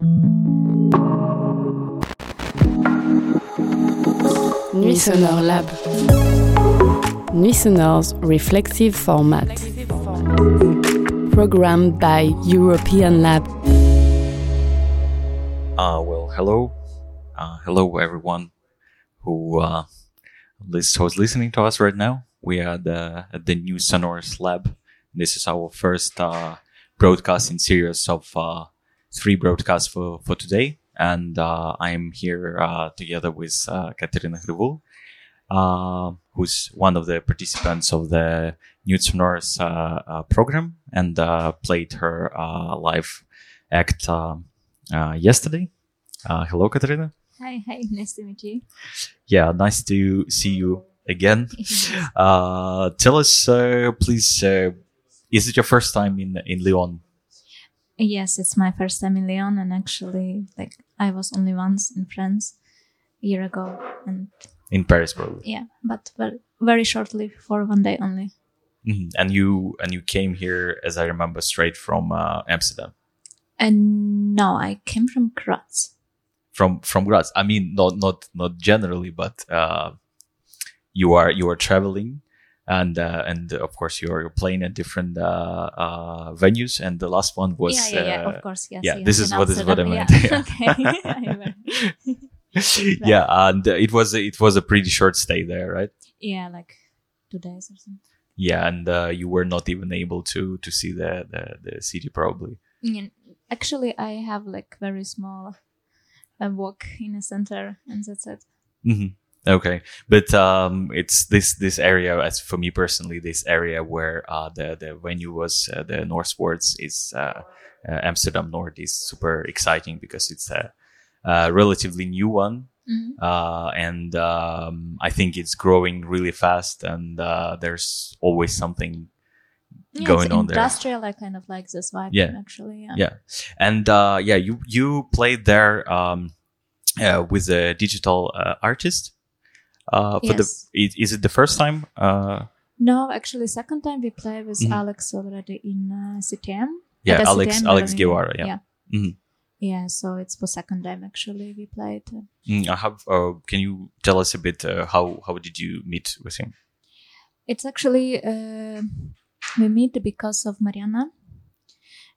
Nuits Sonores Lab. Nuit Sonore's reflexive format. Programmed by European Lab. Uh, well, hello. Uh, hello, everyone who uh, who's listening to us right now. We are the, at the Nuits Sonores Lab. This is our first uh, broadcasting series of three broadcasts for, for today. And uh, I am here uh, together with uh, Katarina Gryvul, uh, who's one of the participants of the Nuits Sonores uh, uh, program and uh, played her uh, live act uh, uh, yesterday. Uh, hello, Katerina. Hi, hi, nice to meet you. Yeah, nice to see you again. Uh, tell us, uh, please, uh, is it your first time in in Lyon? Yes, it's my first time in Lyon, and actually, like, I was only once in France a year ago, and In Paris, probably. yeah, but very, very shortly for one day only. Mhm. And you and you came here, as I remember, straight from uh, Amsterdam, And no, I came from Graz. from from Graz. I mean, not not not generally, but uh, you are you are traveling. And uh, and of course you're, you're playing at different uh, uh, venues, and the last one was yeah, yeah, yeah, uh, of course, yes. yeah, yes, this is what is what I meant. Yeah. okay. Yeah, and it was it was a pretty short stay there, right? yeah, like two days or something. Yeah, and uh, you were not even able to to see the the, the city probably. Actually, I have like very small uh, walk in a center, and that's it. hmm Okay, but um, it's this this area, as for me personally, this area where uh, the the venue was uh, the North Sports is uh, uh, Amsterdam North is super exciting because it's a, a relatively new one. Mhm. Uh, and um, I think it's growing really fast, and uh, there's always something Yeah, going it's on there. industrial. I kind of like this vibe. Yeah. actually, yeah. Yeah, and uh, yeah, you you played there um, uh, with a digital uh, artist. Uh, for Yes. the is, is it the first time? Uh, No, actually, second time we play with Mhm. Alex already in uh, CTM. yeah, Alex CTM, Alex Guevara. Yeah. yeah. Mhm. Yeah, so it's for second time actually we played. Mm, I have. Uh, can you tell us a bit uh, how how did you meet with him? It's actually uh, we meet because of Mariana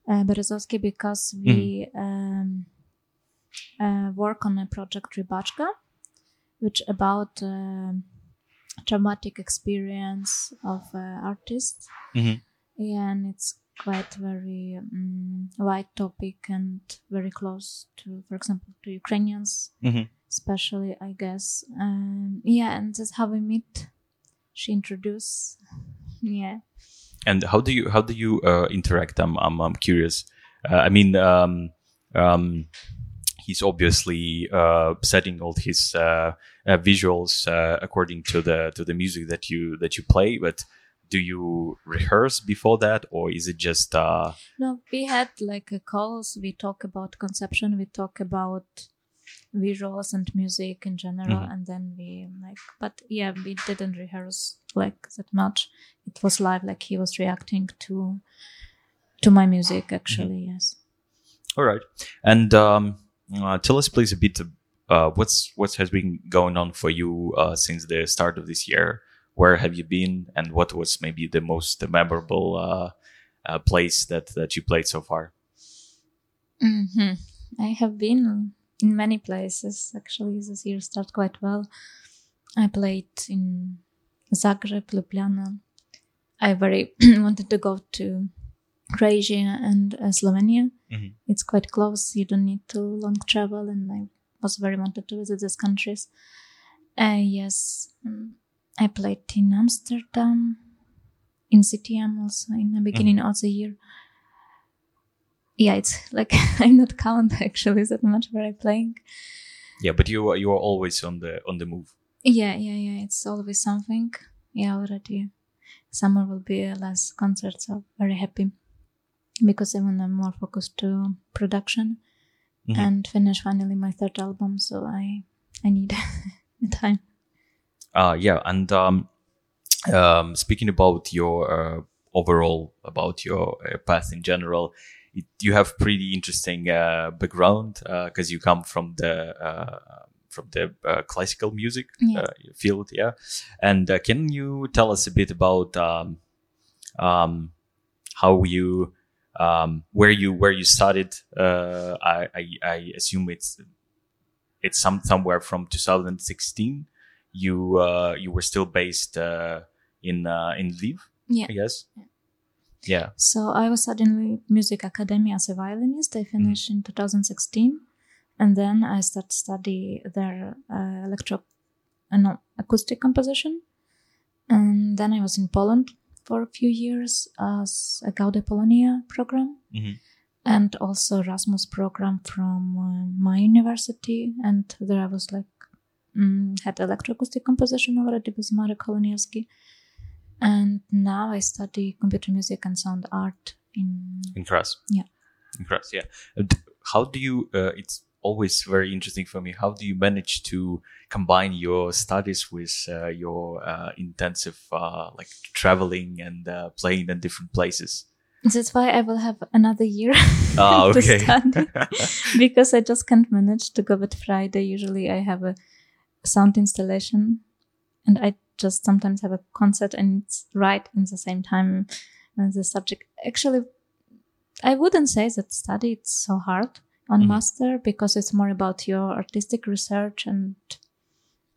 uh, Berezovsky because we um, uh, work on a project Rybachka, which about um traumatic experience of uh, artists. Mhm. And it's quite very um, wide topic and very close to, for example, to Ukrainians, Mhm. especially, I guess. Um, yeah, and that's how we meet. She introduced, yeah. And how do you how do you uh, interact? I'm I'm, I'm curious. Uh, I mean, um, um, he's obviously uh, setting all his uh, uh, visuals uh, according to the to the music that you that you play, but do you rehearse before that, or is it just? Uh, No, we had like a calls. We talk about conception. We talk about visuals and music in general, Mhm. and then we like. But yeah, we didn't rehearse like that much. It was live. Like he was reacting to to my music. Actually, yes. all right, and um, uh, tell us please a bit. Uh, what's what has been going on for you uh, since the start of this year? Where have you been, and what was maybe the most memorable uh, uh, place that that you played so far? hmm I have been in many places. Actually, this year started quite well. I played in Zagreb, Ljubljana. I very wanted to go to Croatia and uh, Slovenia. Mhm. It's quite close. You don't need to long travel, and I was very wanted to visit these countries. Uh, yes, um, I played in Amsterdam, in CTM also in the beginning of the year. Yeah, it's like I'm not count actually that much where I'm playing. Yeah, but you are you are always on the on the move. Yeah, yeah, yeah. It's always something. Yeah, already. Summer will be less concerts. So very happy because I want to more focused to production Mhm. and finish finally my third album. So I I need time. Uh, yeah, and um, um, speaking about your uh, overall about your uh, path in general, it, you have pretty interesting uh, background because you come from the uh, from the uh, classical music Yeah. uh, field, yeah. And uh, can you tell us a bit about um, um, how you um, where you where you studied? Uh, I, I I assume it's it's some somewhere from 2016. You uh, you were still based uh, in uh, in Lviv, Yeah. I guess. Yeah. So I was studying music academy as a violinist. I finished Mm-hmm. in 2016, and then I started study their uh, electro, uh, no, acoustic composition. And then I was in Poland for a few years as a Gaude Polonia program, Mhm. and also Erasmus program from uh, my university. And there I was like mm, had electroacoustic composition already with Marek Chołoniewski. And now I study computer music and sound art in in Graz. Yeah. In Graz, yeah. How do you? Uh, it's always very interesting for me. How do you manage to combine your studies with uh, your uh, intensive, uh, like traveling and uh, playing in different places? That's why I will have another year Ah, to study because I just can't manage to go with Friday. Usually I have a sound installation and I just sometimes have a concert and it's right in the same time as the subject. Actually, I wouldn't say that study it's so hard on Mhm. master because it's more about your artistic research and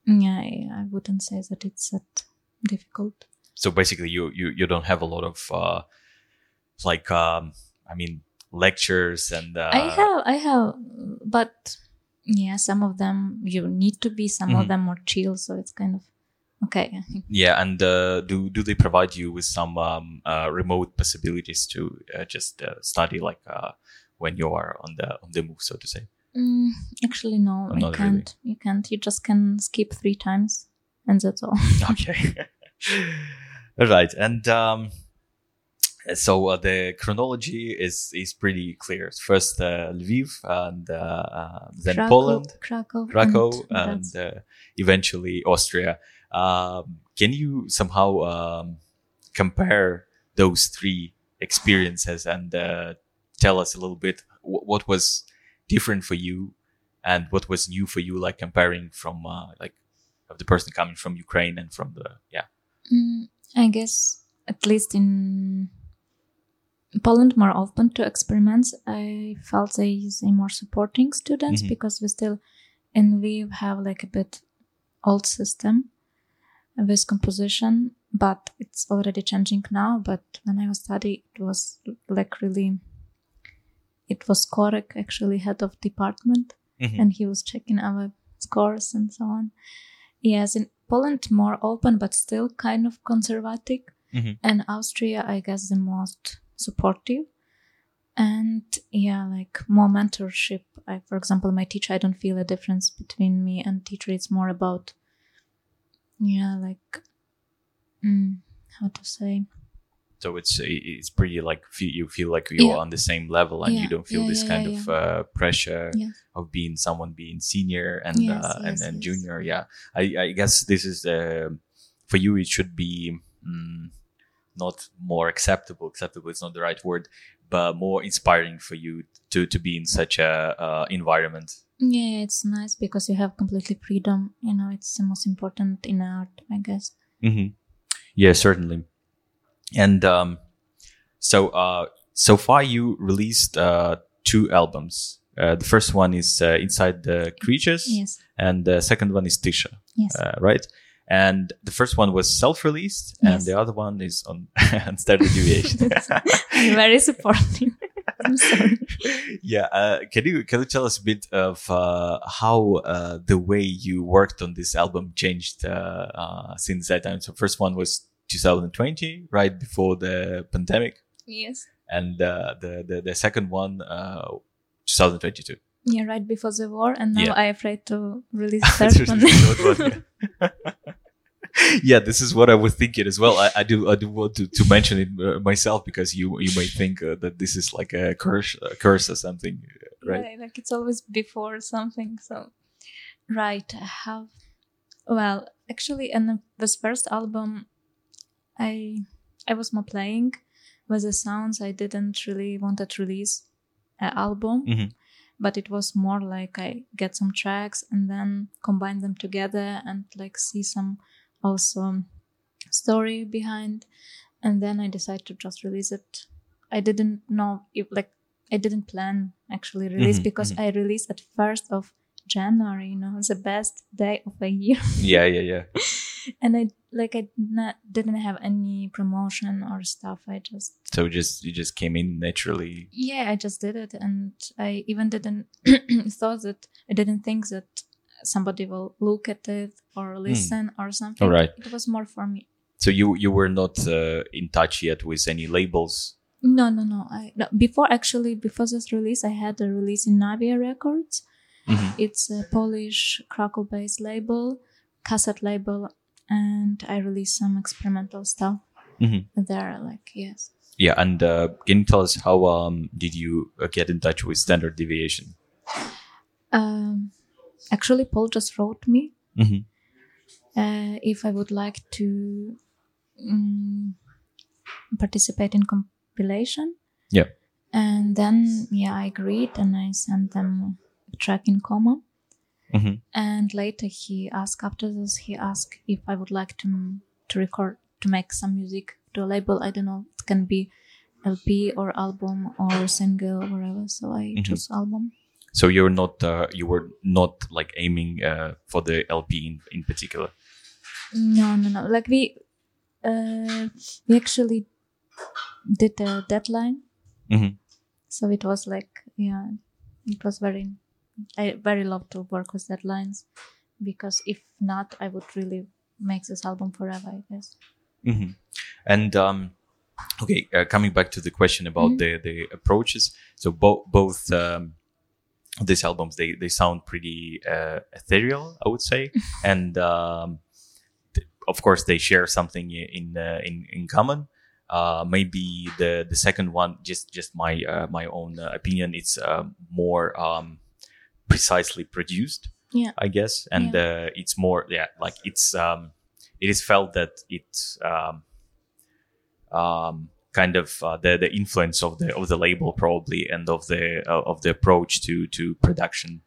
yeah, I, wouldn't say that it's that difficult. so basically, you you you don't have a lot of uh, like um, I mean lectures and uh, I have, I have, but yeah, some of them you need to be, some Mhm. of them more chill, so it's kind of okay. Yeah, and uh, do do they provide you with some um, uh, remote possibilities to uh, just uh, study like uh, when you are on the on the move, so to say? Mm, actually, no, Oh, you can't. really. You can't. You just can skip three times, and that's all. Okay, all right, and um, so uh, the chronology is is pretty clear. First uh, Lviv, and uh, uh, then Krakow- Poland, Krakow, Krakow, and and uh, eventually Austria. Um, can you somehow um, compare those three experiences and uh, tell us a little bit wh- what was different for you and what was new for you, like comparing from uh, like of the person coming from Ukraine and from the yeah. Mm, I guess at least in Poland, more open to experiments. I felt they they more supporting students Mhm. because we still in Lviv have like a bit old system with composition, but it's already changing now. But when I was studying, it was like really. It was Korek actually head of department, Mhm. and he was checking our scores and so on. Yes, in Poland more open but still kind of conservative, Mhm. and Austria I guess the most supportive. And yeah, like more mentorship. I, for example, my teacher, I don't feel a difference between me and teacher. It's more about, yeah, like, mm, how to say, So it's it's pretty like you feel like you're Yeah. on the same level and you don't feel yeah, this yeah, kind yeah, of uh, pressure of being someone being senior and Yes, uh, and, yes, and yes. junior. Yeah, I, I guess this is uh, for you. It should be mm, not more acceptable. Acceptable is not the right word, but more inspiring for you to to be in such a uh, environment. yeah, it's nice because you have completely freedom. You know, it's the most important in art, I guess. Mm-hmm. Yeah, certainly. And um, so uh, so far you released uh, two albums. Uh, the first one is uh, Inside the Creatures, Yes, and the second one is Tysha, yes. uh, right? And the first one was self-released, and the other one is on on standard deviation. Very supportive. I'm sorry. yeah, uh, can you can you tell us a bit of uh, how uh, the way you worked on this album changed uh, uh, since that time? So first one was 2020, right before the pandemic, Yes. and uh, the, the the second one uh, 2022. Yeah, right before the war, and now Yeah. I'm afraid to release third one. one, yeah. yeah, this is what I was thinking as well. I, I do I do want to, to mention it uh, myself because you you may think uh, that this is like a curse a curse or something, uh, right? Right, like it's always before something. So, right, I have. Well, actually, in this first album, I I was more playing with the sounds I didn't really want to release an album, Mhm. but it was more like I get some tracks and then combine them together and like see some also story behind, and then I decided to just release it. I didn't know if like I didn't plan actually release Mhm, because I released at first of January. You know, the best day of a year. Yeah, yeah, yeah. and I like I not, didn't have any promotion or stuff. I just So just you just came in naturally. yeah, I just did it, and I even didn't thought that I didn't think that somebody will look at it or listen or something. Hmm. Alright. It was more for me. So you you were not uh, in touch yet with any labels. No, no, no. I no, before actually before this release, I had a release in Navia Records. Mhm. It's a Polish Krakow-based label, cassette label, and I released some experimental stuff Mhm. there. Like yes. Yeah, and uh, can you tell us how um, did you uh, get in touch with Standard Deviation? Um, actually, Paul just wrote me Mhm. uh, if I would like to um, participate in compilation. Yeah. And then, yeah, I agreed and I sent them track in common. Mhm. And later he asked, after this, he asked if I would like to, to record, to make some music to a label. I don't know, it can be LP or album or single, or whatever. So I Mhm. chose album. So you're not uh, you were not like aiming uh, for the LP in, in particular. No, no, no. Like we, uh, we actually did a deadline, Mhm. so it was like, yeah, it was very. I very love to work with deadlines because if not, I would really make this album forever. I guess. hmm And um, okay, uh, coming back to the question about Mhm. the the approaches. So both both um, these albums they they sound pretty uh, ethereal, I would say, and um, th- of course they share something in uh, in in common. Uh, maybe the the second one, just just my uh, my own uh, opinion, it's uh, more um, precisely produced. Yeah. I guess, and uh, it's more yeah, like it's um, it is felt that it's um, um, kind of uh, the the influence of the of the label probably and of the uh, of the approach to to production.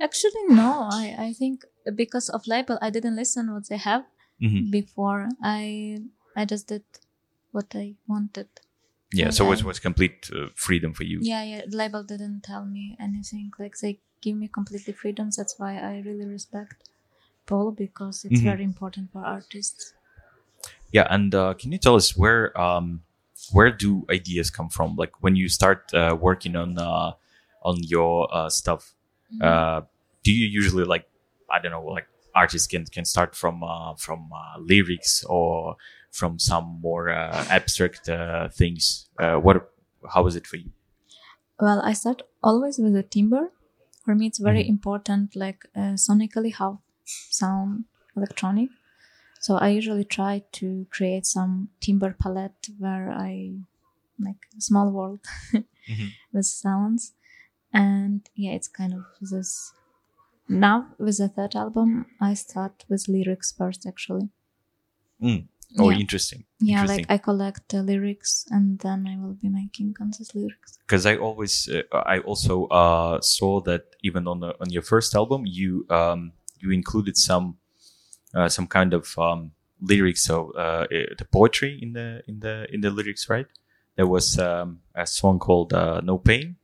Actually, no. I I think because of label, I didn't listen what they have Mhm. before. I I just did what I wanted. Yeah, so it was was complete uh, freedom for you. Yeah, yeah. the Label didn't tell me anything. Like they give me completely freedom. That's why I really respect Paul because it's Mhm. very important for artists. Yeah, and uh, can you tell us where um, where do ideas come from? Like when you start uh, working on uh, on your uh, stuff, uh, do you usually like I don't know, like artists can can start from uh, from uh, lyrics or from some more uh, abstract uh, things? Uh, what how is it for you? Well, I start always with a timbre. For me, it's very Mhm. important, like uh, sonically, how sound electronic. So I usually try to create some timber palette where I like a small world Mhm. with sounds, and yeah, it's kind of this. Now with the third album, I start with lyrics first, actually. Mm. Oh, yeah, interesting. yeah, interesting. like I collect the lyrics, and then I will be making conscious lyrics. because I always uh, I also uh, saw that even on the, on your first album you um, you included some uh, some kind of um, lyrics so uh, uh, the poetry in the in the in the lyrics right there was um, a song called uh, No Pain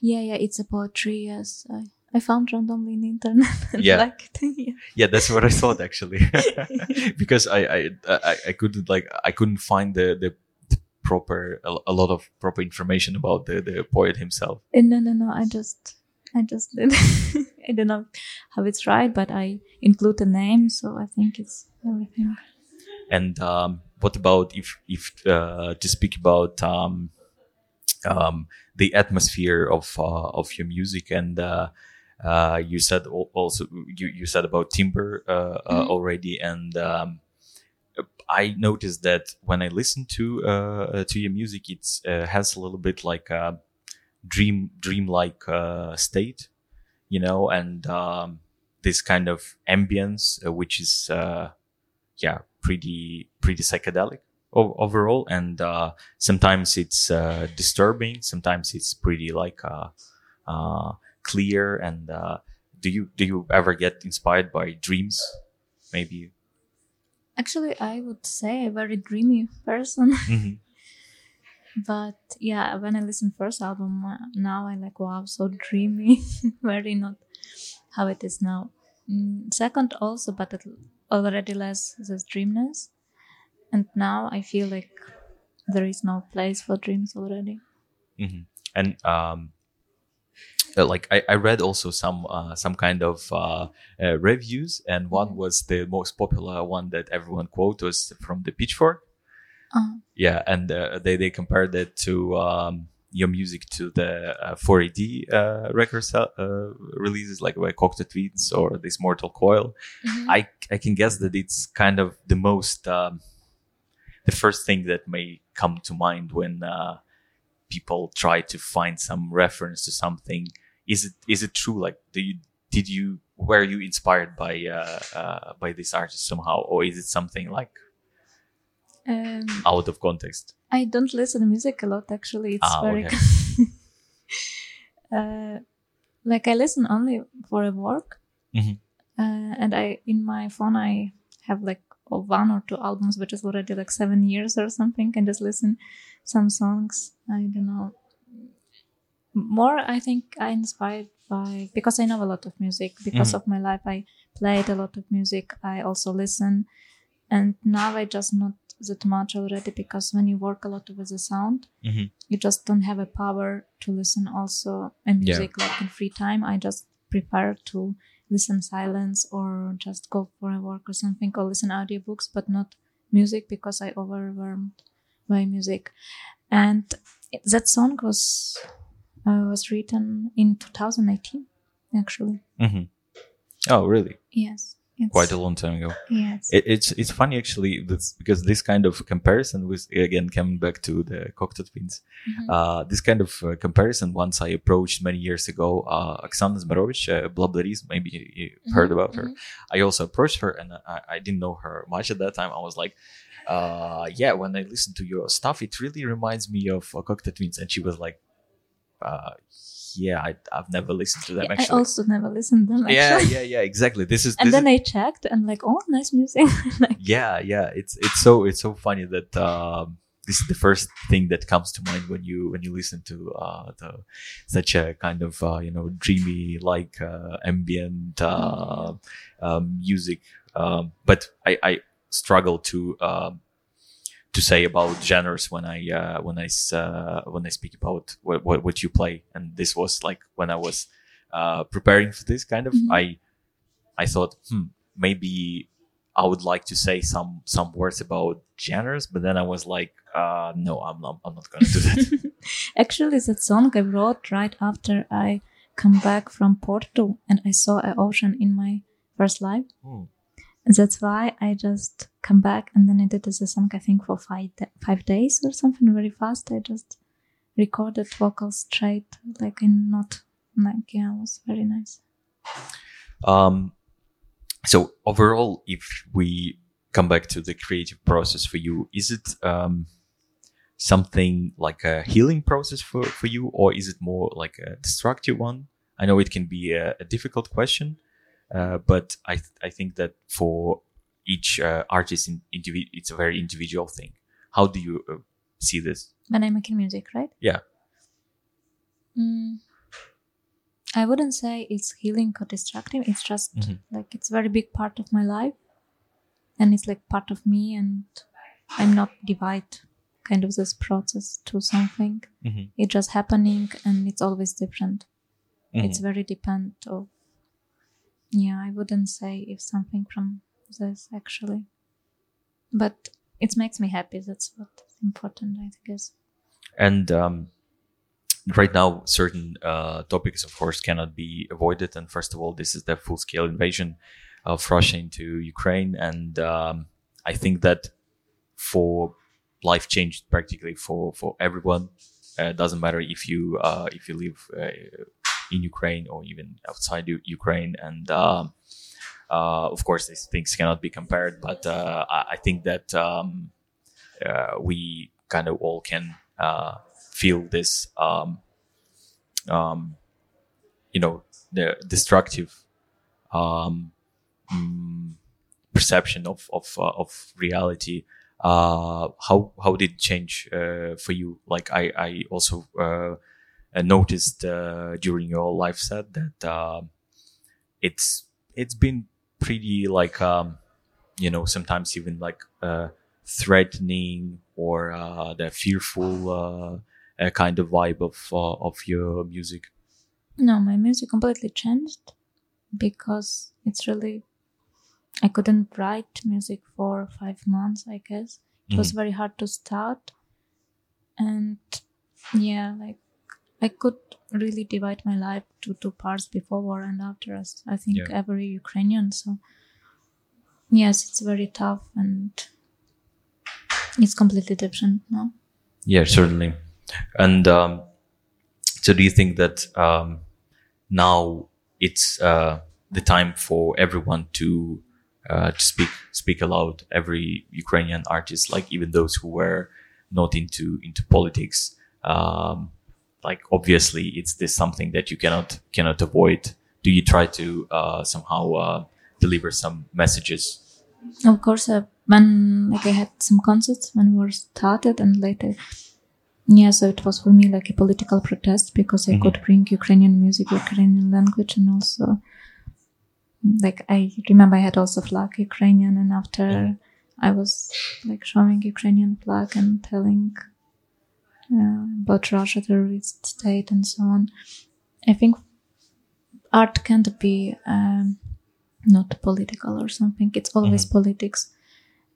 Yeah, yeah, it's a poetry. Yes, I, I found randomly in the internet. and Yeah. liked it, yeah. yeah that's what I thought actually because I, I I I couldn't like I couldn't find the the, the proper a, a lot of proper information about the the poet himself Uh, No, no, no. I just, I just did. I don't know how it's right, but I include the name, so I think it's everything. And um, what about if if uh, to speak about um, um, the atmosphere of uh, of your music and uh, uh, you said also you, you said about timber uh, uh, Mhm. already and um, I noticed that when I listen to uh, to your music, it uh, has a little bit like a dream dreamlike uh, state, you know, and um, this kind of ambience, uh, which is uh, yeah pretty pretty psychedelic overall, and uh, sometimes it's uh, disturbing. Sometimes it's pretty like uh, uh, clear. And uh, do you do you ever get inspired by dreams? Maybe. Actually, I would say a very dreamy person. Mhm. but yeah, when I listen first album, uh, now I like wow, so dreamy, very not how it is now. Mm, second also, but it already less this dreamness, and now I feel like there is no place for dreams already. hmm And um, uh, like I, I read also some uh, some kind of uh, uh, reviews, and one was the most popular one that everyone quote was from the Pitchfork. Uh, Yeah, and uh, they they compared it to um, your music to the uh, 4AD uh, records uh, releases like by Cocteau Twins or this Mortal Coil. I I can guess that it's kind of the most um, the first thing that may come to mind when uh, people try to find some reference to something. Is it is it true? Like, do you did you were you inspired by uh, uh, by this artist somehow, or is it something like um, out of context? I don't listen to music a lot actually. It's Ah, very okay. uh, like I listen only for a work, Mhm. uh, and I in my phone I have like one or two albums which is already like seven years or something, and just listen some songs. I don't know. More, I think I inspired by because I know a lot of music because Mhm. of my life. I played a lot of music. I also listen, and now I just not that much already because when you work a lot with the sound, Mhm. you just don't have a power to listen also a music like in free time. I just prefer to listen silence or just go for a walk or something or listen audiobooks, but not music because I overwhelmed by music. And that song was uh, was written in 2018, actually. hmm Oh, really? Yes, Quite a long time ago. yes. It, it's it's funny actually this, because this kind of comparison with again coming back to the Cocteau Twins, Mhm. uh, this kind of uh, comparison once I approached many years ago, uh, Oksana Zmorovych, uh, Blablarism, maybe you, you heard Mhm, about her. mhm. I also approached her and I, I didn't know her much at that time. I was like, uh, yeah, when I listen to your stuff, it really reminds me of uh, Cocteau Twins. And she was like, uh, yeah, I, I've never listened to them Yeah, I also never listened to them. yeah, actually. yeah, yeah, exactly. This is And this then is, I checked and like, oh, nice music. like, yeah yeah it's it's so it's so funny that um this is the first thing that comes to mind when you when you listen to uh the, such a kind of uh, you know dreamy like uh, ambient uh, um, music um, but I, I struggle to um, to say about genres when I uh, when I uh, when I speak about what, what what you play and this was like when I was uh, preparing for this kind of Mhm. I I thought hmm maybe I would like to say some some words about genres, but then I was like, uh, no, I'm not. I'm not going to do that. Actually, that song I wrote right after I come back from Porto and I saw an ocean in my first life. Hmm. That's why I just come back and then I did this song, I think, for five, five days or something very fast. I just recorded vocals straight, like in not, like, yeah, it was very nice. Um, so overall, if we come back to the creative process for you, is it um, something like a healing process for, for you, or is it more like a destructive one? I know it can be a, a difficult question, uh, but I th- I think that for each uh, artist, in individ- it's a very individual thing. How do you uh, see this? When I'm making music, right? Yeah. Mm, I wouldn't say it's healing or destructive. It's just Mhm. like it's a very big part of my life, and it's like part of me, and I'm not divide kind of this process to something. Mhm. It's just happening, and it's always different. Mhm. It's very depend of. Yeah, I wouldn't say if something from this actually, but it makes me happy. That's what's important, I guess. and um, right now certain uh, topics of course cannot be avoided and first of all this is the full-scale invasion of russia into ukraine and um, i think that for life changed practically for for everyone uh, doesn't matter if you uh, if you live uh, in ukraine or even outside U- ukraine and um, uh, of course these things cannot be compared but uh, I, I think that um, uh, we kind of all can uh, feel this, um, um, you know, the destructive um, mm, perception of of uh, of reality. Uh, how how did it change uh, for you? Like I I also uh, uh, noticed uh, during your live set that uh, it's it's been pretty like um, you know sometimes even like uh, threatening or uh, the fearful uh, uh, kind of vibe of uh, of your music. No, my music completely changed because it's really. I couldn't write music for five months, I guess. It was very hard to start. And yeah, like I could really divide my life to two parts before war and after us. I think Yeah. every Ukrainian. So yes, it's very tough and it's completely different now. Yeah, certainly. And um, so, do you think that um, now it's uh, the time for everyone to uh, to speak speak aloud? Every Ukrainian artist, like even those who were not into into politics, um, like obviously it's this something that you cannot cannot avoid. Do you try to uh, somehow uh, deliver some messages? Of course, uh, when like I had some concerts when war started, and later, yeah, so it was for me like a political protest because I could bring Ukrainian music, Ukrainian language, and also like I remember I had also flag Ukrainian, and after I was like showing Ukrainian flag and telling about Russia terrorist state and so on. I think art can't be. Um, not political or something. It's always politics,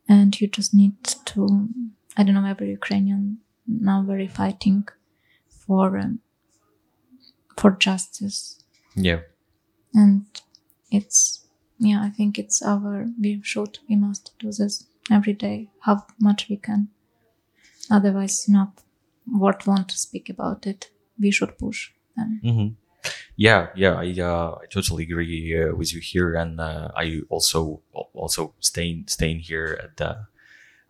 and you just need to. I don't know. Every Ukrainian now very fighting for um, for justice, Yeah, and it's yeah. I think it's our. We should. We must do this every day. How much we can. Otherwise, know, what want to speak about it. We should push them. hmm Yeah, yeah, I uh, I totally agree uh, with you here, and uh, I also also staying staying here at the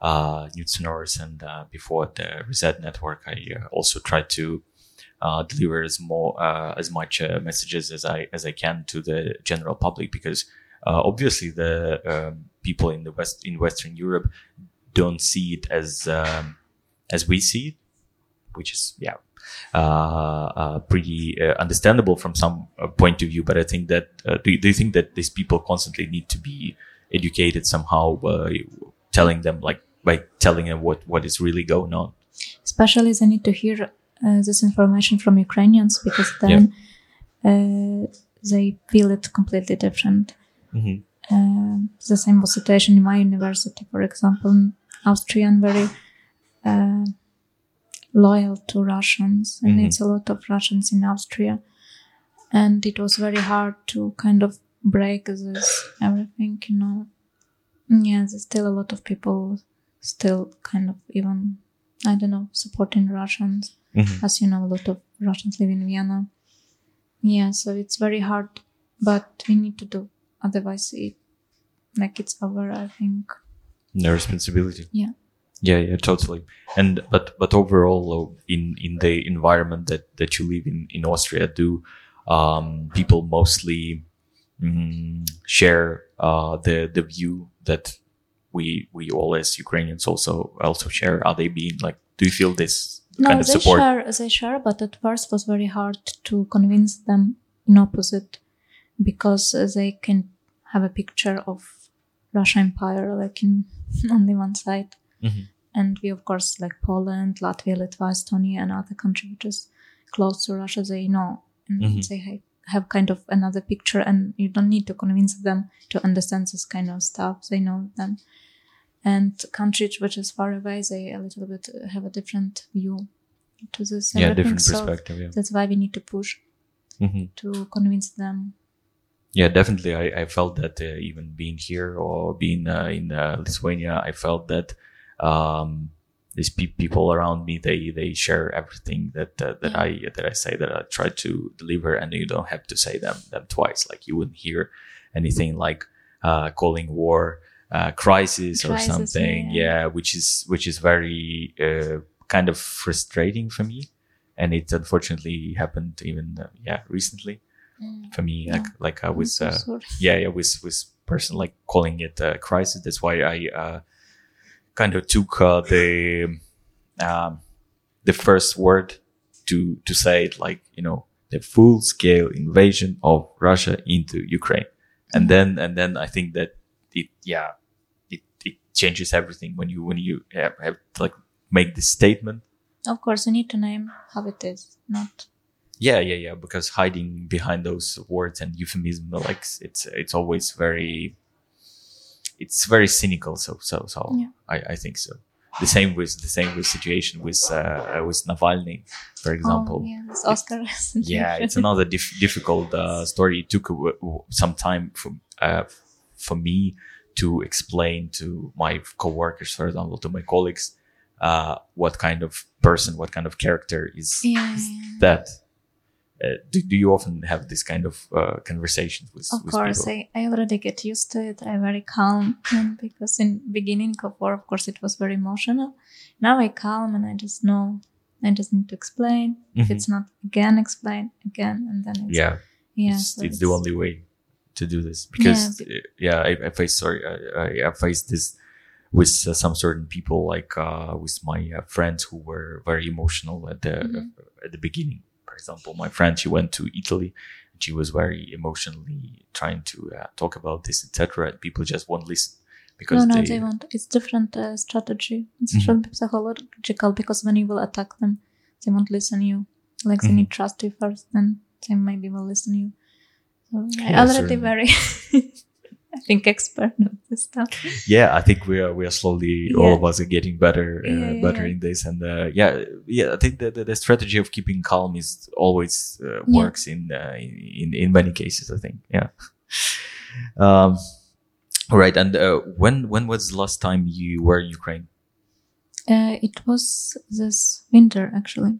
uh, New and uh, before the Reset Network, I uh, also try to uh, deliver as more as much messages as I as I can to the general public because obviously the um, people in the west in Western Europe don't see it as um, as we see it, which is yeah uh, uh, pretty uh, understandable from some point of view. But I think that uh, do, you, do you think that these people constantly need to be educated somehow by telling them like by telling them what what is really going on? especially they need to hear uh, this information from Ukrainians because then uh, they feel it completely different. Mhm. Uh, the same was situation in my university, for example, Austrian very uh, loyal to Russians, and Mhm. it's a lot of Russians in Austria, and it was very hard to kind of break this everything, you know. Yeah, there's still a lot of people still kind of even I don't know, supporting Russians. Mhm. As you know, a lot of Russians live in Vienna. Yeah, so it's very hard, but we need to do. Otherwise, it like it's our. I think. The responsibility. Yeah. Yeah, yeah, totally. And but but overall, in in the environment that that you live in in Austria, do um, people mostly mm, share uh, the the view that we we all as Ukrainians also also share? Are they being like? Do you feel this No, kind of they support? share. They share, but at first was very hard to convince them in opposite, because they can have a picture of Russia Empire like in only one side, Mhm. and we of course like Poland, Latvia, Litva, Estonia, and other country which is close to Russia. They know and Mhm. they have kind of another picture, and you don't need to convince them to understand this kind of stuff. They know them and countries which is far away they a little bit uh, have a different view to this Yeah, different So perspective. Yeah. that's why we need to push hmm to convince them Yeah, definitely. I, I felt that uh, even being here or being uh, in uh, Lithuania, I felt that um, these pe- people around me they they share everything that uh, that. I that I say that I try to deliver, and you don't have to say them them twice. Like you wouldn't hear anything like uh, calling war uh, crisis, or Crisis, something. yeah. Yeah. which is which is very uh, kind of frustrating for me, and it unfortunately happened even uh, yeah recently for me. Yeah. Like like I was so uh, yeah, yeah, was was person like calling it a crisis. That's why I uh, kind of took uh, the um, the first word to to say it like you know the full scale invasion of Russia into Ukraine, and then and then I think that it yeah it it changes everything when you when you have, have to like make this statement. Of course, you need to name how it is, not Yeah, yeah, yeah. Because hiding behind those words and euphemism, like it's it's always very, it's very cynical. So so so Yeah. I, I think so. The same with the same with situation with uh, with Navalny, for example. Oh, yeah, this Oscar. Yeah, it's another dif- difficult uh, story. It took a w- w- some time for uh, for me to explain to my coworkers, for example, to my colleagues, uh, what kind of person, what kind of character is yeah, is yeah. that. Uh, do, do you often have this kind of uh, conversations with, Of with course, people? I, I already get used to it. I'm very calm because in beginning of war, of course, it was very emotional. Now I calm and I just know. I just need to explain. If Mhm. it's not again, explain again, and then it's, yeah, yeah. it's, so it's the only way to do this because Yeah, uh, yeah, I, I face sorry, I, I, faced this with uh, some certain people, like uh, with my uh, friends who were very emotional at the Mhm. at the beginning. For example, my friend she went to Italy. and She was very emotionally trying to uh, talk about this, etc. And people just won't listen because no, no, they, they, want. It's different uh, strategy. It's Mhm. psychological because when you will attack them, they won't listen you. Like they Mhm. need trust you first, then they maybe will listen you. So I Yeah, already certainly. very, I think, expert of this stuff. yeah i think we are we are slowly all of us are getting better uh, Yeah, yeah, better yeah. in this and uh, yeah yeah i think that the, the strategy of keeping calm is always uh, Yeah. works in, uh, in in many cases i think yeah um all right and uh, when when was the last time you were in ukraine Uh, it was this winter actually.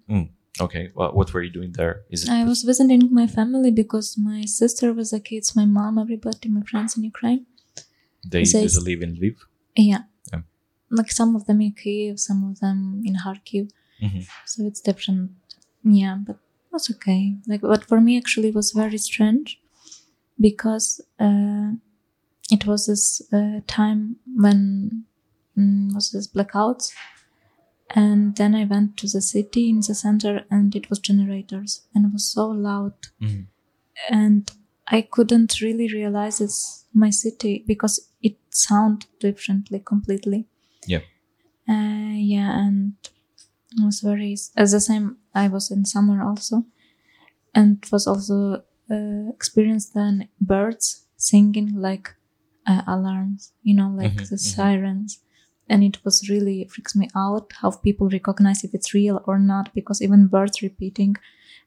Okay well, what were you doing there is it I was visiting my family because my sister was a kids, my mom, everybody, my friends in Ukraine. they, they live in lviv Yeah. Yeah. Like some of them in Kiev, some of them in Kharkiv. Mhm. So it's different. Yeah, but it was okay. Like, but for me, actually, it was very strange because uh, it was this uh, time when mm, was this blackouts, and then I went to the city in the center, and it was generators, and it was so loud Mhm. and I couldn't really realize it's my city because it sounded differently completely. Yeah. Uh, yeah, and it was very as the same. I was in summer also, and was also uh, experienced then birds singing like uh, alarms, you know, like Mhm, the mhm. sirens. And it was really freaks me out how people recognize if it's real or not because even birds repeating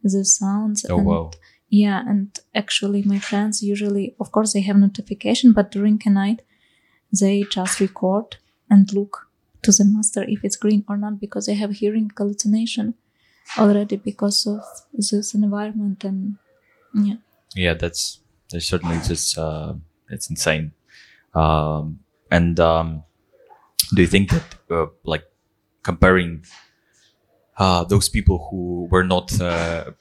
the sounds. oh and wow yeah, and actually, my friends usually, of course, they have notification, but during a night, they just record and look to the master if it's green or not because they have hearing hallucination already because of this environment and yeah. yeah that's that's certainly just uh it's insane um and um do you think that uh, like comparing uh those people who were not uh,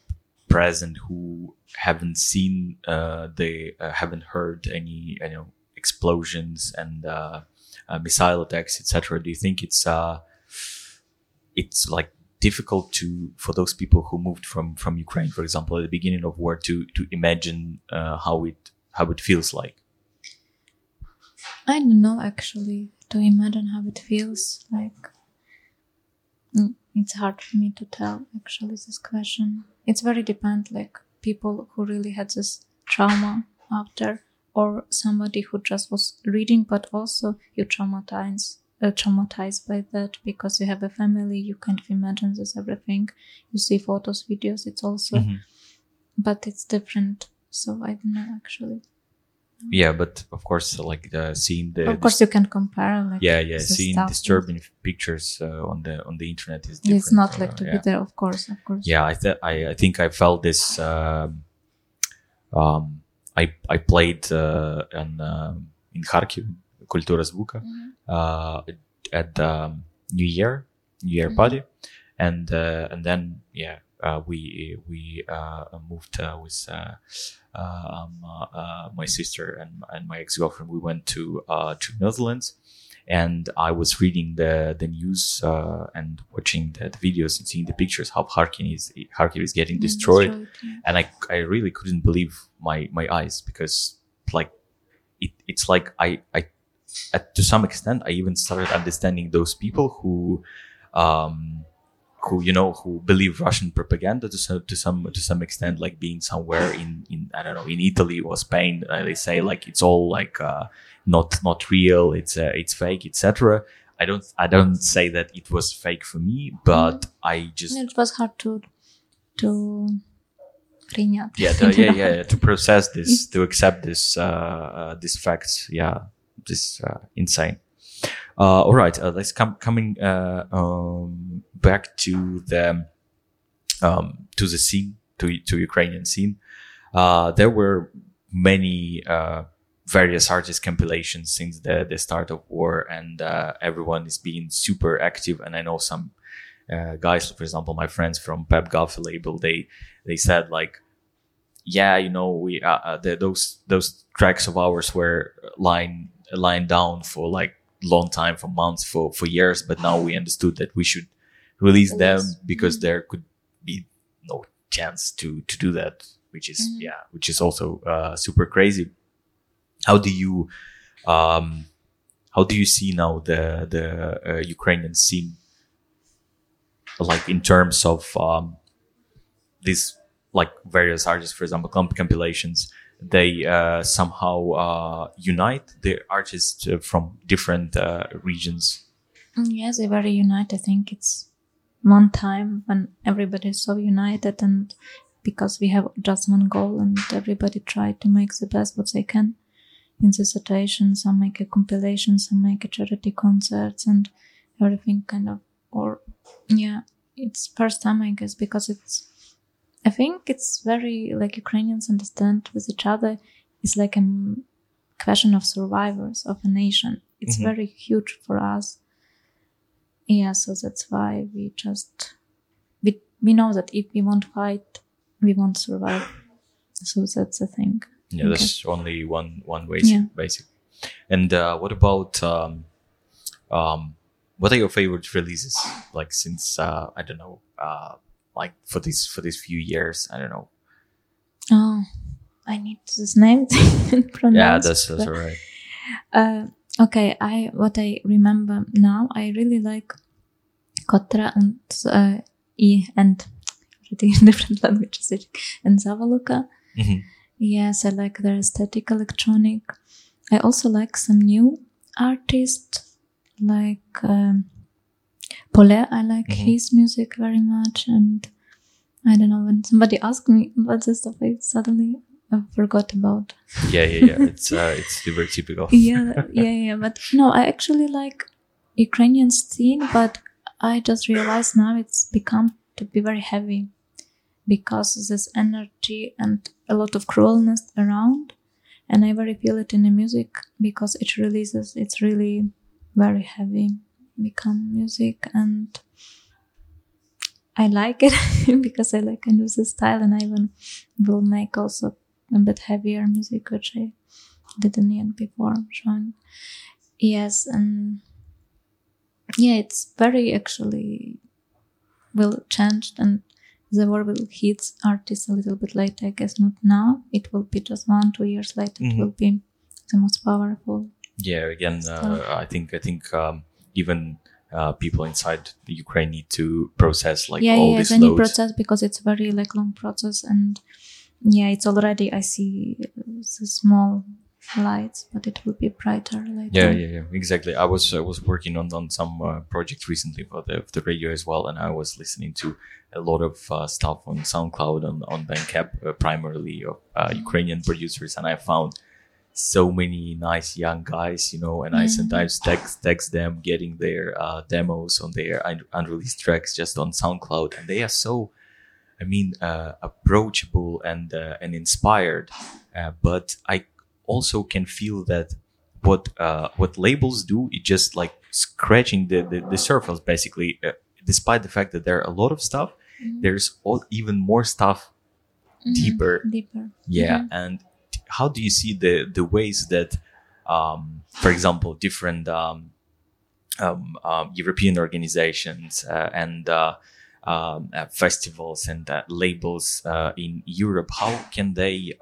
present who haven't seen uh they uh, haven't heard any you know explosions and uh, missile attacks etc do you think it's it's like difficult to for those people who moved from from Ukraine, for example, at the beginning of war, to to imagine how it how it feels like. I don't know actually to imagine how it feels like. Mm, It's hard for me to tell actually this question. It's very depend like people who really had this trauma after or somebody who just was reading but also you traumatize uh, traumatized by that because you have a family you kind of imagine this everything you see photos videos it's also Mhm. but it's different so i don't know actually Yeah, but of course, like uh, seeing the of course you can compare like yeah yeah seeing stuff. disturbing pictures uh, on the on the internet is different. it's not uh, like to yeah. be there of course of course yeah I, th- I i think i felt this um um i i played uh in um in kharkiv Kultura Zvuka Mhm. uh, at the um, New Year New Year Mhm. party, and uh, and then yeah, we we uh, moved uh, with uh, uh, um, uh, uh, my sister and and my ex girlfriend. We went to uh, to Netherlands, and I was reading the the news uh, and watching the, the videos and seeing the pictures how Kharkiv is Kharkiv is getting Mm, destroyed yeah. and I, I really couldn't believe my my eyes because like it, it's like I I at, to some extent I even started understanding those people who um who you know who believe Russian propaganda to some to some to some extent like being somewhere in in I don't know in Italy or Spain uh, they say like it's all like uh, not not real it's uh, it's fake etc I don't I don't say that it was fake for me but I just it was hard to to принять. yeah, the, yeah, yeah, yeah, to process this, to accept this, uh, uh these facts. Yeah, this uh, insane. Uh, all right, uh, let's come coming uh, um, back to the um, to the scene, to to Ukrainian scene. Uh, there were many uh, various artist compilations since the the start of war, and everyone is being super active. And I know some guys, for example, my friends from Pep Golf label, they they said like yeah you know we uh, the, those those tracks of ours were lying lying down for like long time for months for for years but now we understood that we should release them because Mhm. there could be no chance to to do that which is Mhm. yeah which is also uh super crazy how do you um how do you see now the the uh, ukrainian scene like in terms of um these like various artists, for example, comp- compilations, they uh, somehow uh, unite the artists uh, from different uh, regions. Mm, Yes, they very united. I think it's one time when everybody is so united and because we have just one goal and everybody try to make the best what they can in the situation. Some make a compilation, some make a charity concerts and everything kind of or yeah, it's first time I guess because it's I think it's very like Ukrainians understand with each other. It's like a question of survivors of a nation. It's Mhm. very huge for us. Yeah, so that's why we just we we know that if we won't fight, we won't survive. So that's the thing. Yeah, Okay. there's only one one way, Yeah. basic. And uh, what about um, um, what are your favorite releases? Like since uh, I don't know, uh, like for these for these few years, I don't know. Oh, I need this name to. Yeah, that's, that's all right. Uh, okay, I what I remember now, I really like Kotra and uh, I and already different languages and Zavoloka. Mhm. Yes, I like their aesthetic electronic. I also like some new artists like um, Pole. I like Mhm. his music very much, and I don't know when somebody asked me about this stuff, I suddenly uh, forgot about Yeah, yeah, yeah. it's uh, it's super typical. yeah, yeah, yeah. But no, I actually like Ukrainian scene, but I just realized now it's become to be very heavy because there's energy and a lot of cruelness around, and I very feel it in the music because it releases. It's really very heavy, become music, and I like it because I like kind of the style, and I even will make also a bit heavier music, which I didn't yet before showing. Yes, and yeah, it's very actually will change and the war will hit artists a little bit later. I guess not now. It will be just one, two years later. Mhm. It will be the most powerful. Yeah, again, uh, I think I think um, even uh, people inside the Ukraine need to process like yeah, all yeah, these loads. process because it's very like long process and yeah, it's already. I see the small lights, but it will be brighter later. Yeah, yeah, yeah, exactly. I was I was working on on some uh, project recently for the the radio as well, and I was listening to a lot of uh, stuff on SoundCloud on on Bandcamp, uh, primarily of uh, Ukrainian producers, and I found so many nice young guys, you know, and I Mhm. sometimes text text them getting their uh, demos on their un- unreleased tracks just on SoundCloud, and they are so, I mean, uh, approachable and uh, and inspired. Uh, but I also can feel that what uh, what labels do is just like scratching the the, the surface basically. Uh, despite the fact that there are a lot of stuff, Mhm. there's all, even more stuff Mhm. deeper. Deeper. Yeah, Mhm. and how do you see the the ways that, um, for example, different um, um, um, European organizations uh, and uh, um, uh, festivals and uh, labels uh, in Europe, how can they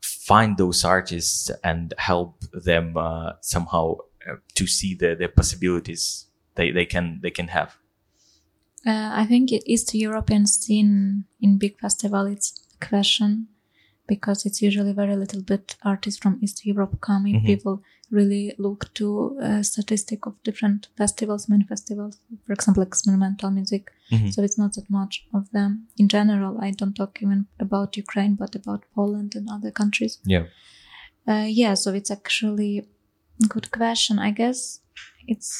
find those artists and help them somehow to see the, the possibilities they, they can they can have? Uh, I think it East European scene in big festival it's a question because it's usually very little bit artists from East Europe coming. Mhm. People really look to uh, statistic of different festivals, many festivals, for example, experimental music. Mhm. So it's not that much of them. In general, I don't talk even about Ukraine, but about Poland and other countries. Yeah. Uh, yeah, so it's actually a good question. I guess it's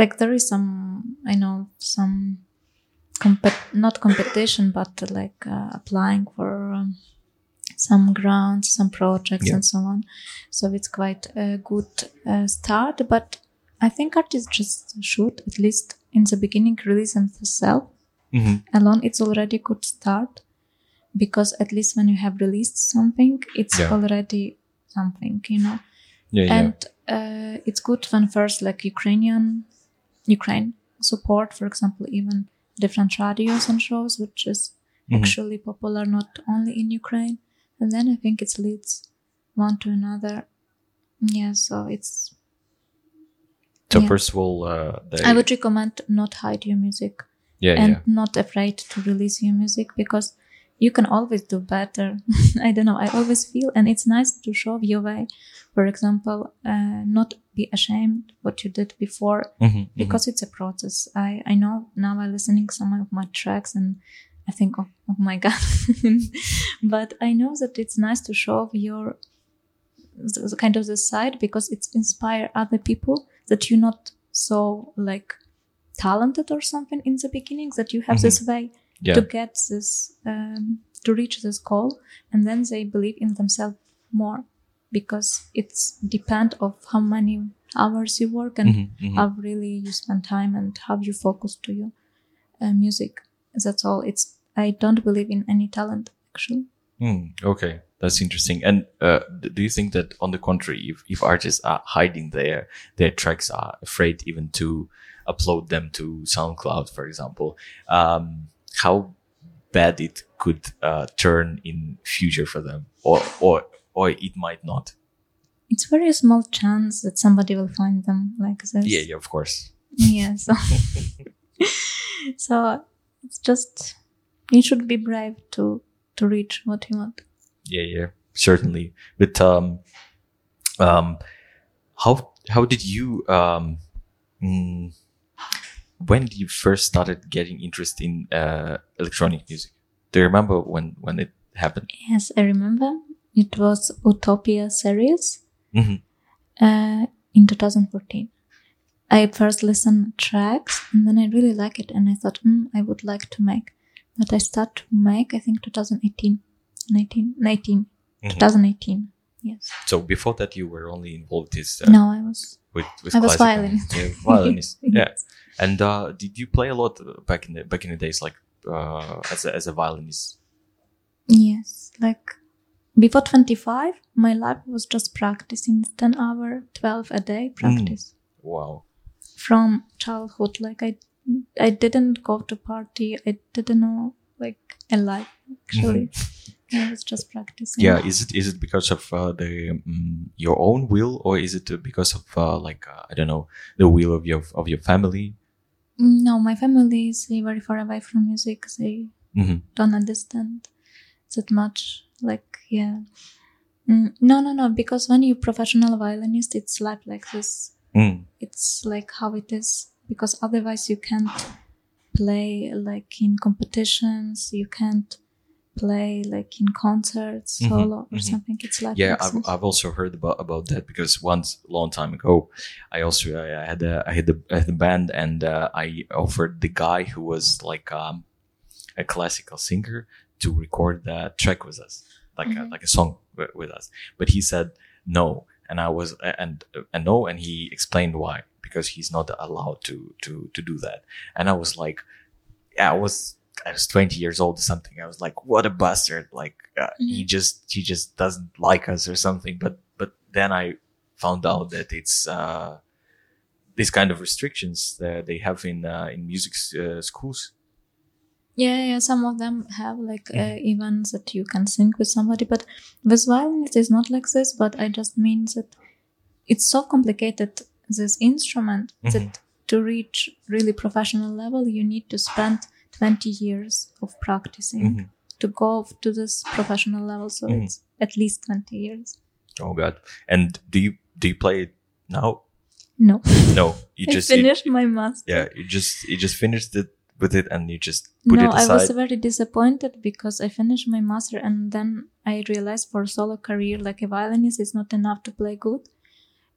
like there is some, I know, some compet- not competition, but like uh, applying for um, some grants, some projects, Yeah. and so on. So it's quite a good uh, start. But I think artists just should, at least in the beginning, release themselves hmm alone. It's already a good start because at least when you have released something, it's Yeah. already something, you know Yeah, and uh, it's good when first like ukrainian ukraine support for example even different radios and shows which is Mhm. actually popular not only in ukraine and then i think it leads one to another yeah so it's So yeah. first of all, uh, they, i would recommend not hide your music yeah, and yeah, not afraid to release your music because you can always do better. I don't know. I always feel, and it's nice to show your way. For example, uh, not be ashamed what you did before Mhm, mhm. because it's a process. I I know now I'm listening some of my tracks and I think, oh, oh my god, but I know that it's nice to show your the, the kind of the side because it's inspire other people that you're not so like talented or something in the beginning that you have this way yeah, to get this um, to reach this goal and then they believe in themselves more because it's depend of how many hours you work and Mhm, mhm. how really you spend time and how you focus to your uh, music. That's all. It's i don't believe in any talent actually Hmm, okay, that's interesting. And uh, do you think that, on the contrary, if, if artists are hiding their their tracks, are afraid even to upload them to SoundCloud, for example, um, how bad it could uh, turn in future for them, or or or it might not? it's very small chance that somebody will find them like this Yeah, yeah, of course. yeah so so it's just you should be brave to to reach what you want Yeah, yeah, certainly. But um, um, how how did you um, mm, when did you first started getting interest in uh, electronic music? Do you remember when when it happened? yes i remember it was utopia series Mhm. uh, in 2014 i first listened tracks and then i really like it and i thought mm, i would like to make but i start to make i think 2018 19 19 Mhm. 2018 yes So before that, you were only involved with uh, no i was with, with I was violinist. Yeah, violinist. yeah. And uh, did you play a lot uh, back in the back in the days, like uh, as a, as a violinist? Yes, like before 25, my life was just practicing 10 hour, 12 a day practice Wow. from childhood. Like I, I didn't go to party. I didn't know like a life actually. I was just practicing. Yeah. Is it is it because of uh, the um, your own will, or is it uh, because of uh, like uh, I don't know the will of your of your family? No, my family is very far away from music. They hmm don't understand that much. Like, yeah. Mm, no, no, no. Because when you're professional violinist, it's life like this. Mm. it's like how it is because otherwise you can't play like in competitions you can't play like in concerts Mhm, solo or mhm. something it's like Yeah, I've. I've also heard about about that because once a long time ago, I also I had a I had a, I had a band and uh, I offered the guy who was like um, a classical singer to record the track with us, like a, Mhm. like a song wi- with us, but he said no. And I was and and no, and he explained why because he's not allowed to to to do that, and I was like, yeah, I was I was 20 years old or something. I was like, what a bastard! Like uh, he just he just doesn't like us or something. But but then I found out that it's uh, these kind of restrictions that they have in uh, in music uh, schools. Yeah, yeah, some of them have like uh, events that you can sync with somebody, but with violin it is not like this. But I just mean that it's so complicated this instrument mm-hmm. that to reach really professional level you need to spend 20 years of practicing mm-hmm. to go to this professional level. So mm-hmm. it's at least 20 years. Oh god! And do you do you play it now? No, No, you I just you- finished my master. yeah, you just you just finished it with it and you just put no, it I was very disappointed because I finished my master and then I realized for solo career, like a violinist, it's not enough to play good.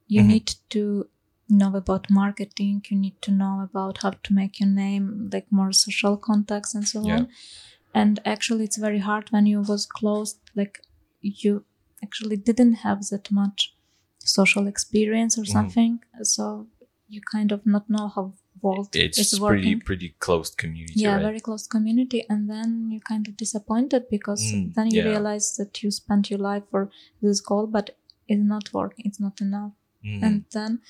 You Mhm. need to know about marketing. You need to know about how to make your name, like more social contacts and so Yeah. on. And actually, it's very hard when you was closed. Like you actually didn't have that much social experience or Mhm. something, so you kind of not know how world it's is pretty pretty closed community, yeah right? very close community and then you're kind of disappointed because Mm, then you yeah. realize that you spent your life for this goal but it's not working it's not enough Mhm. and then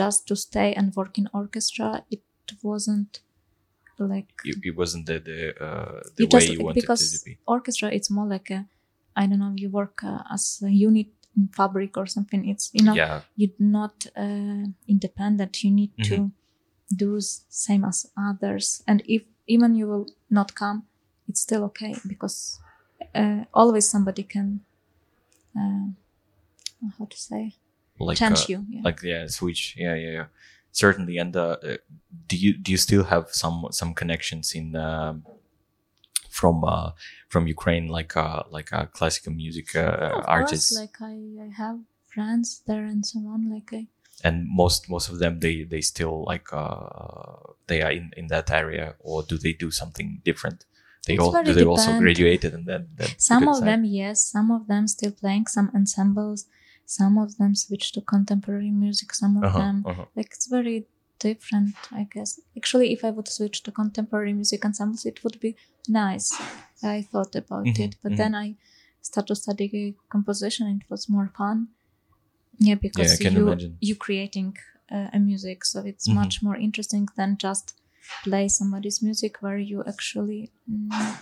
just to stay and work in orchestra it wasn't like it, it wasn't the the, uh, the way just you wanted because it to be. orchestra it's more like a i don't know you work uh, as a unit in fabric or something it's you know Yeah, you're not uh, independent you need to Mm-hmm. Do same as others and if even you will not come it's still okay because uh, always somebody can uh, how to say like change uh, you yeah. like yeah, switch. Yeah, yeah, yeah. Certainly. And uh, uh, do you do you still have some some connections in um, from uh, from Ukraine, like uh, like uh, classical music uh, Yeah, artists? course, like I, I have friends there and so on like I and most most of them they they still like uh they are in in that area or do they do something different? They It's all do they also graduated and then, some of them yes. Some of them still playing some ensembles. Some of them switch to contemporary music some of uh-huh, them. uh-huh. like it's very different i guess. Actually if i would switch to contemporary music ensembles it would be nice. I thought about Mhm, it but mhm. then i started to study composition. It was more fun yeah because can you imagine. you creating uh, a music so it's Mhm. much more interesting than just play somebody's music where you actually mm,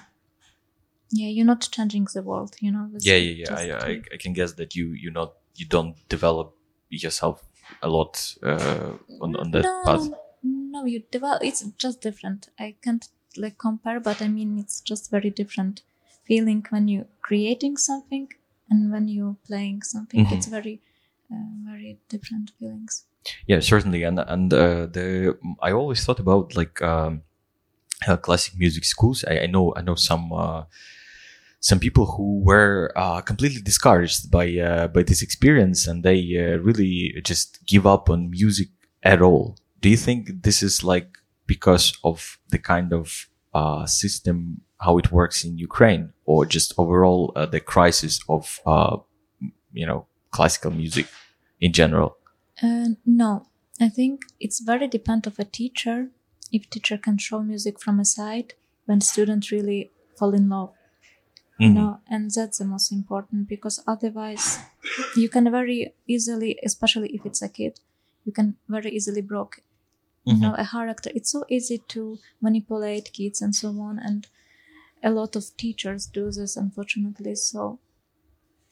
yeah you're not changing the world you know yeah yeah yeah I, I, I can guess that you you not you don't develop yourself a lot uh, on, on that no, path No, you develop. It's just different. I can't like compare, but I mean it's just very different feeling when you're creating something and when you're playing something. Mhm. It's very, very different feelings. yeah certainly. And and uh, the i always thought about like um uh, classic music schools. I, I know i know some uh some people who were uh, completely discouraged by uh, by this experience and they uh, really just give up on music at all. Do you think this is like because of the kind of system how it works in ukraine or just overall the crisis of you know classical music in general Uh, no, I think it's very depend of a teacher. If teacher can show music from a side, when students really fall in love. you Mhm. know and that's the most important because otherwise you can very easily especially if it's a kid you can very easily broke you Mhm. know a character it's so easy to manipulate kids and so on and a lot of teachers do this unfortunately so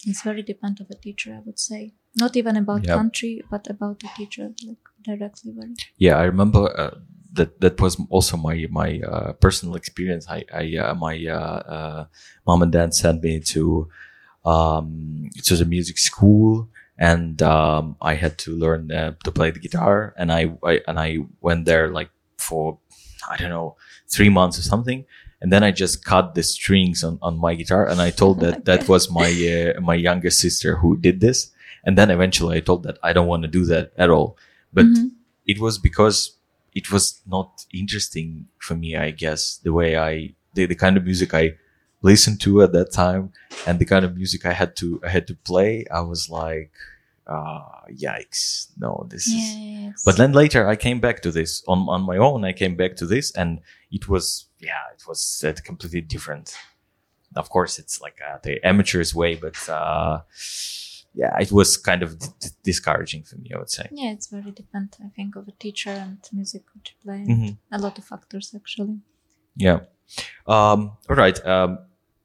it's very dependent of a teacher i would say. Not even about Yeah. country but about the teacher like directly very. Yeah i remember uh, that that was also my my uh, personal experience. I i uh, my uh, uh, mom and dad sent me to um to the music school and um i had to learn uh, to play the guitar. And I, I and i went there like for i don't know three months or something and then i just cut the strings on, on my guitar and i told that that was my uh, my younger sister who did this. And then eventually i told that i don't want to do that at all. But Mhm. it was because it was not interesting for me i guess the way i the, the kind of music i listened to at that time and the kind of music i had to i had to play. I was like uh, yikes, no, this is. But then later I came back to this on, on my own. I came back to this and it was, yeah, it was uh, completely different. Of course, it's like uh, the amateur's way, but, uh, yeah, it was kind of d- d- discouraging for me, I would say. yeah, it's very dependent, I think, of a teacher and music which you play. Mhm. A lot of factors, actually. Yeah. Um, all right. Um,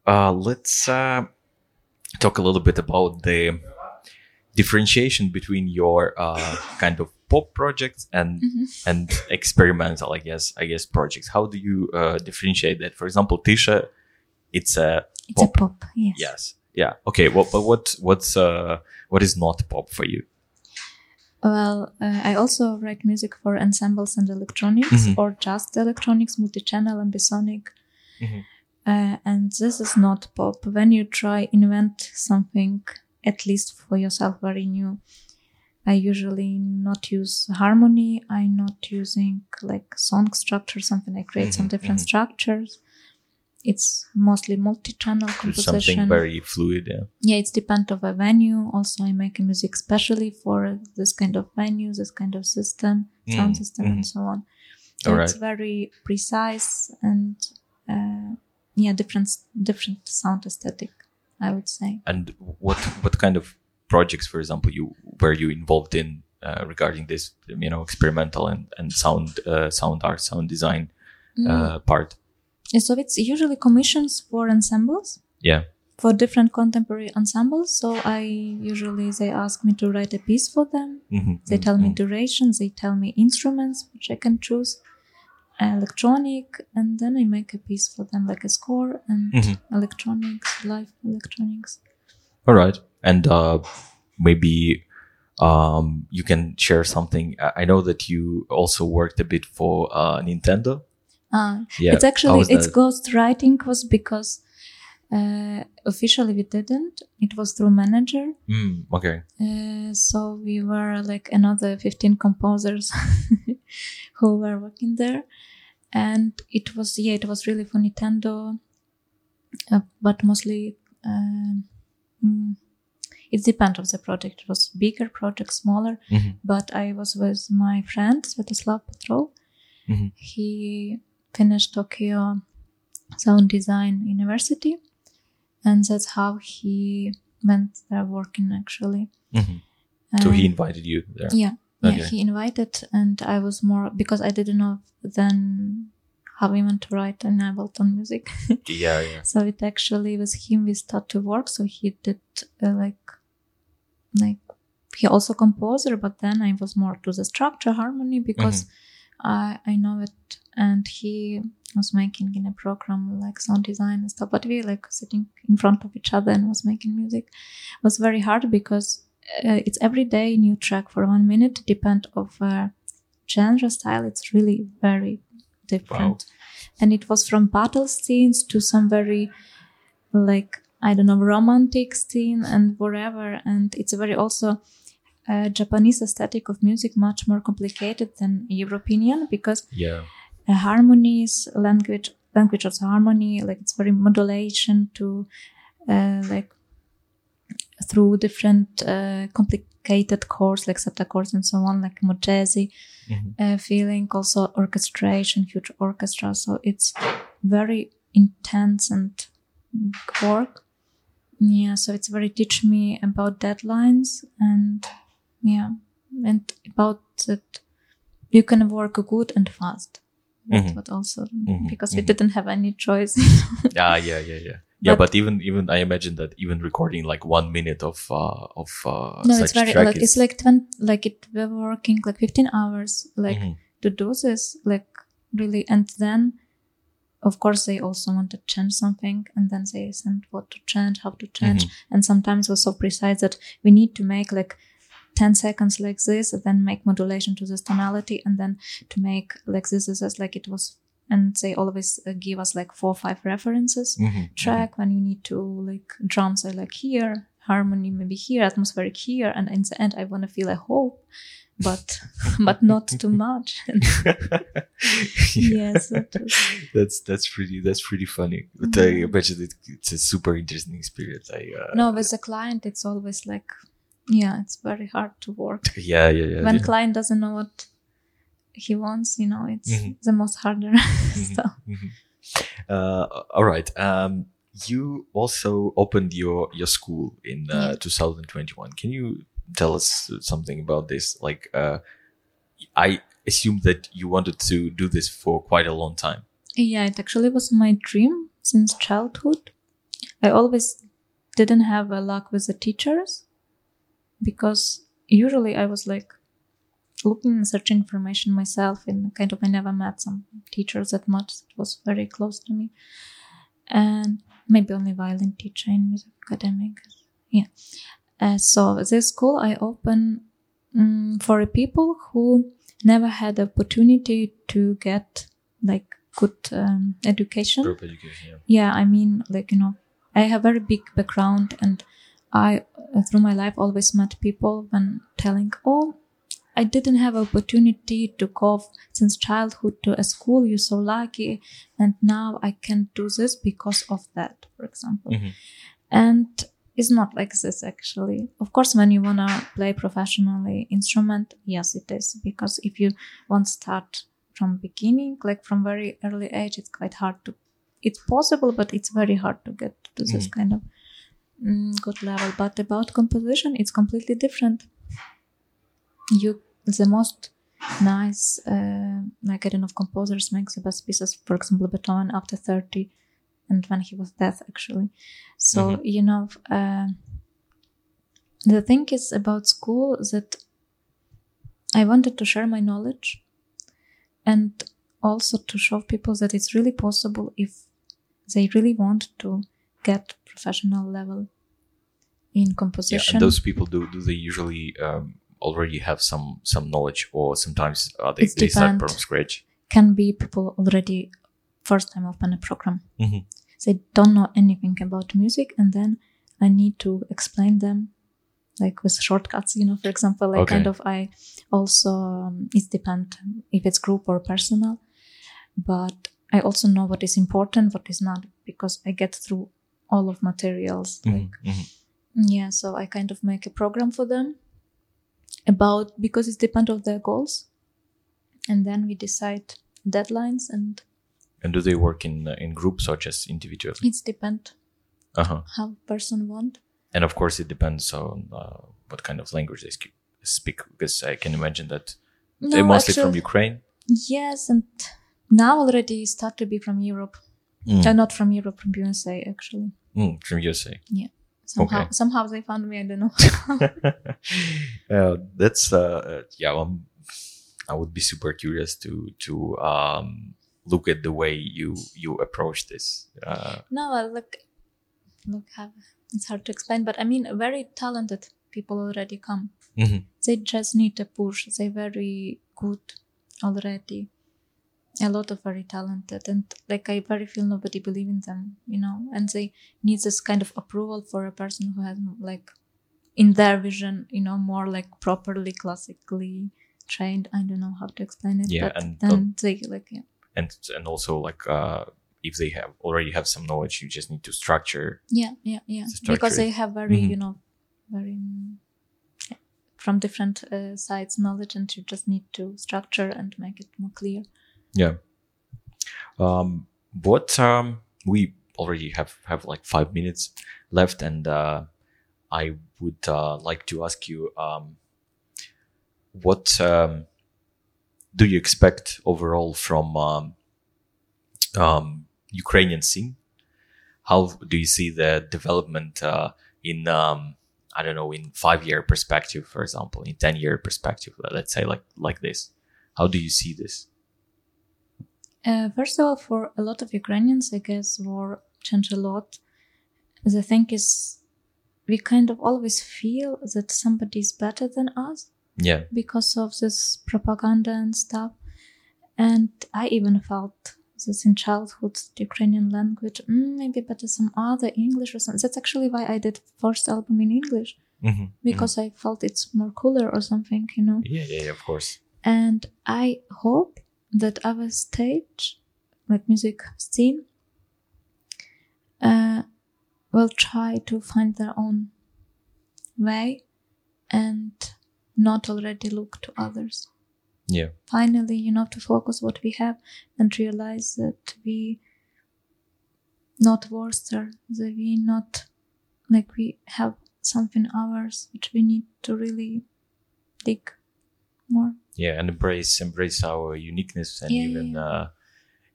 uh, let's uh, talk a little bit about the differentiation between your uh, kind of pop projects and and experimental, I guess, I guess projects. How do you uh, differentiate that? For example, Tysha, it's a It's Pop. a pop, yes. yes, yeah, okay. Well, but what what's uh, what is not pop for you? Well, uh, I also write music for ensembles and electronics, Mhm. or just electronics, multi-channel, ambisonic. Mhm. Uh, and this is not pop. When you try invent something, at least for yourself, very new, I usually not use harmony. I'm not using like song structure, something. I create some Mhm, different mhm. structures. It's mostly multi-channel composition something very fluid. Yeah. yeah it's depend of a venue also i make a music specially for this kind of venue this kind of system sound Mm, system and so on All it's right. very precise and uh, yeah different different sound aesthetic i would say. And what what kind of projects for example you were you involved in uh, regarding this you know experimental and and sound uh, sound art sound design uh, part? So it's usually commissions for ensembles. Yeah. For different contemporary ensembles. So i usually they ask me to write a piece for them. Mhm, They mhm, tell me duration. they tell me instruments which I can choose, electronic, and then I make a piece for them, like a score and Mhm. electronics, live electronics. all right and uh maybe um you can share something i I know that you also worked a bit for uh nintendo Uh, yeah it's actually it's that? ghost writing was because uh, officially we didn't. It was through manager. Mm, okay Uh, so we were like another 15 composers who were working there. And it was, yeah, it was really for Nintendo, uh, but mostly, um, mm, it depends of the project. It was bigger project, smaller, Mhm, but I was with my friend, Svetoslav Petrov. Mhm. He finished Tokyo Sound Design University. And that's how he went there working actually. mhm. so he invited you there yeah, yeah, he invited, and I was more because I didn't know then how even to write in Ableton music. yeah yeah so it actually with him we start to work. So he did uh, like like he also composer, but then I was more to the structure harmony because I I know it, and he was making in a program like sound design and stuff. But we like sitting in front of each other and was making music. It was very hard because uh, it's every day new track for one minute. Depend of uh, genre style. It's really very different, and it was from battle scenes to some very like I don't know romantic scene and whatever. And it's a very also uh, Japanese aesthetic of music much more complicated than European because yeah harmonies, language, language of harmony, like it's very modulation to uh, like through different uh, complicated chords like septa chords and so on, like more jazzy Mhm. uh, feeling. Also orchestration, huge orchestra. So it's very intense and work. Yeah, so it's very teach me about deadlines and yeah, and about that you can work good and fast. But also Mhm, because we mhm. didn't have any choice. Ah, yeah, yeah, yeah, yeah. But- But, even even I imagine that even recording like one minute of uh, of uh, no, it's very like is, it's like 20, like it we were working like 15 hours like Mhm. to do this like really and then of course they also want to change something and then they send what to change how to change Mhm. and sometimes we're so precise that we need to make like 10 seconds like this then make modulation to this tonality and then to make like this like it was and they always uh, give us like four or five references. Mhm, track when you need to like drums are like here harmony maybe here atmospheric here and in the end i want to feel a hope but but not too much. Yes that's that's pretty that's pretty funny. But I imagine it, it's a super interesting experience. I uh, no with the client it's always like yeah, it's very hard to work. Yeah, yeah, yeah. when yeah. client doesn't know what he wants, you know, it's Mhm. the most harder stuff. Mhm. Uh, all right. Um, you also opened your your school in uh, Yeah. 2021. Can you tell us something about this? Like, uh, I assume that you wanted to do this for quite a long time. Yeah, it actually was my dream since childhood. I always didn't have a luck with the teachers because usually I was like looking and searching information myself and kind of I never met some teachers that much that was very close to me. And maybe only violin teacher in music academic. Yeah. Uh, so this school I open mm, for people who never had the opportunity to get like good um, education Group education. Yeah. yeah i mean like you know i have very big background and i through my life always met people when telling oh i didn't have opportunity to go since childhood to a school you're so lucky and now i can do this because of that for example Mhm. and it's not like this actually of course when you want to play professionally instrument yes it is because if you want start from beginning like from very early age it's quite hard to it's possible but it's very hard to get to this Mhm. kind of good level. But about composition it's completely different. You the most nice uh, like i don't know composers make the best pieces for example beethoven after 30 and when he was dead actually. So Mhm. you know uh, the thing is about school that i wanted to share my knowledge and also to show people that it's really possible if they really want to get professional level in composition And those people do do they usually um, already have some some knowledge, or sometimes uh, they, they start from scratch? can be people already first time open a program Mhm. they don't know anything about music and then i need to explain them like with shortcuts you know for example like Okay. kind of i also um, it depend if it's group or personal but i also know what is important what is not because i get through all of materials Mhm, like mhm. yeah so i kind of make a program for them about because it's depend of their goals and then we decide deadlines and And do they work in uh, in groups or just individually? it's depend Uh huh. how person want And of course, it depends on uh, what kind of language they speak, because I can imagine that they're mostly from Ukraine. yes and now already start to be from europe Mm. uh, not from europe from usa actually Mm, from USA. Yeah. Somehow Okay. somehow they found me i don't know uh, that's uh, uh, yeah. I would be super curious to to um, look at the way you you approach this. Uh, no look look have it's hard to explain but i mean very talented people already come mhm. they just need a push they're very good already a lot of very talented and like i very feel nobody believe in them you know? And they need this kind of approval for a person who has like in their vision you know more like properly classically trained. I don't know how to explain it Yeah, but and then they like yeah. And and also like uh, if they have already have some knowledge, you just need to structure. yeah yeah yeah. The because they have very Mhm. you know very from different uh, sides knowledge and you just need to structure and make it more clear Yeah. Um, what um, we already have have like five minutes left, and uh, I would uh, like to ask you, um, what um, do you expect overall from um, um, Ukrainian scene? How do you see the development uh, in I don't know in five year perspective, for example, in ten year perspective? Let's say like like this. How do you see this? Uh, first of all, for a lot of Ukrainians, I guess war changed a lot. The thing is, we kind of always feel that somebody is better than us Yeah. because of this propaganda and stuff. And I even felt this in childhood, the Ukrainian language, mm, maybe better some other English or something. That's actually why I did first album in English Mm-hmm. because I felt it's more cooler or something, you know. Yeah, yeah, yeah, of course. And I hope that other stage, like music scene, uh, will try to find their own way and not already look to others. Yeah. Finally, you know, to focus what we have and realize that we not worser, that we not like we have something ours which we need to really dig more. Yeah, and embrace embrace our uniqueness and Yeah, even yeah. uh,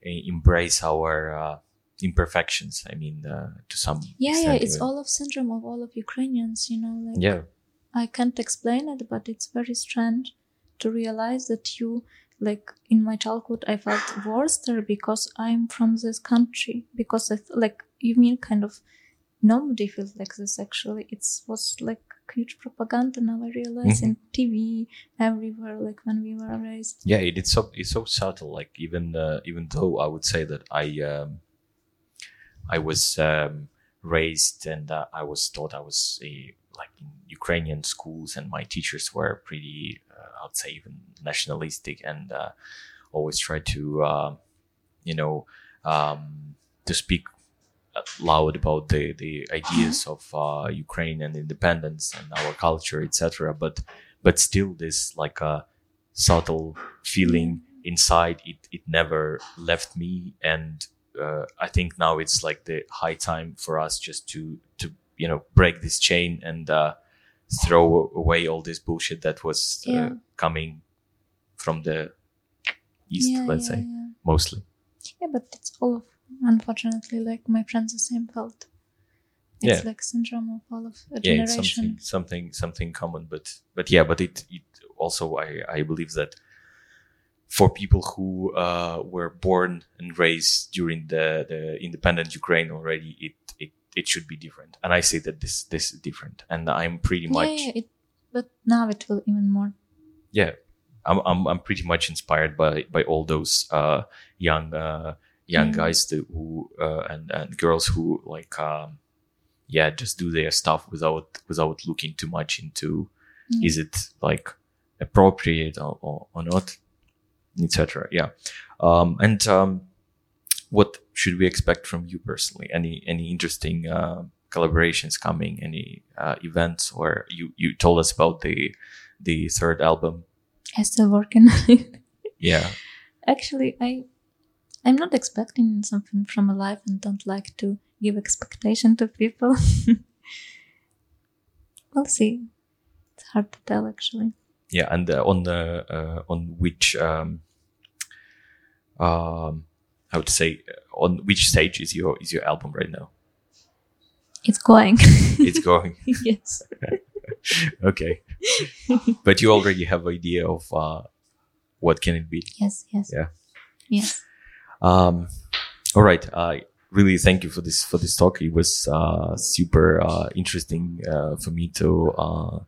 embrace our uh, imperfections. I mean, uh, to some Yeah, yeah, it's even. all of syndrome of all of Ukrainians, you know, like yeah, I can't explain it, but it's very strange to realize that you, like in my childhood, I felt worse there because I'm from this country. Because I th- like you mean kind of nobody feels like this. Actually, it was like huge propaganda. Now I realize Mhm. in TV everywhere, like when we were raised. yeah. It, it's so it's so subtle. Like even uh, even though I would say that I um, I was um, raised and uh, I was taught I was a like in Ukrainian schools and my teachers were pretty uh, I'd say even nationalistic and uh, always tried to uh, you know um, to speak loud about the the ideas of uh, Ukraine and independence and our culture etc but but still this like a subtle feeling inside it it never left me and uh, I think now it's like the high time for us just to to you know break this chain and uh, throw away all this bullshit that was uh, Yeah. coming from the east, yeah, let's yeah, say, mostly. Yeah, but it's all of unfortunately like my friends the same felt. It's Yeah. like syndrome of all of a Yeah, it's generation. something something something common, but but yeah, but it it also I I believe that for people who uh, were born and raised during the, the independent Ukraine already, it, it it should be different. And I say that this this is different, and I'm pretty much Yeah, yeah, it, but now it will even more. yeah i'm i'm, I'm pretty much inspired by by all those uh young uh young Mm. guys that, who uh, and and girls who like um yeah just do their stuff without without looking too much into Mm. is it like appropriate or, or, or not etc yeah. Um and um what should we expect from you personally? Any any interesting uh collaborations coming? Any uh, events? Or you you told us about the the third album. I still working yeah. Actually, I I'm not expecting something from a life and don't like to give expectation to people. we'll see. It's hard to tell actually. yeah and uh, on the uh, on which um um how to say uh, on which stage is your is your album right now It's going. it's going yes. okay but you already have idea of uh what can it be Yes. Yes. Yeah. Yes. Um all right i really thank you for this for this talk. It was uh super uh interesting uh for me to uh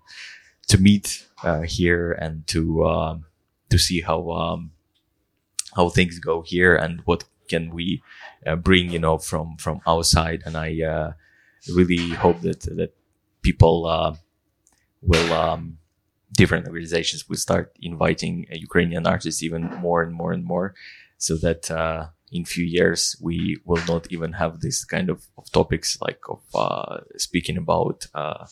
to meet uh here and to um to see how um how things go here and what can we uh, bring you know from from our side. And i uh really hope that that people uh will um different organizations will start inviting uh, ukrainian artists even more and more and more so that uh, in few years we will not even have this kind of, of topics like of uh, speaking about uh,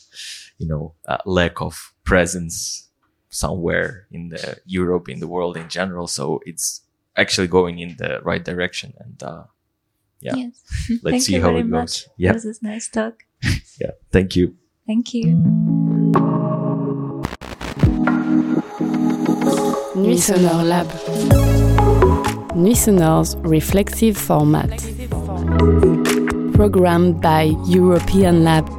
you know uh, lack of presence somewhere in the Europe in the world in general. So it's actually going in the right direction, and uh, Yeah. Yes. let's Thank see how very it much. goes. Yeah, This is nice talk. yeah. Thank you. Thank you. Nuits Sonores Lab. Nuits Sonores' reflexive format. Programmed by European Lab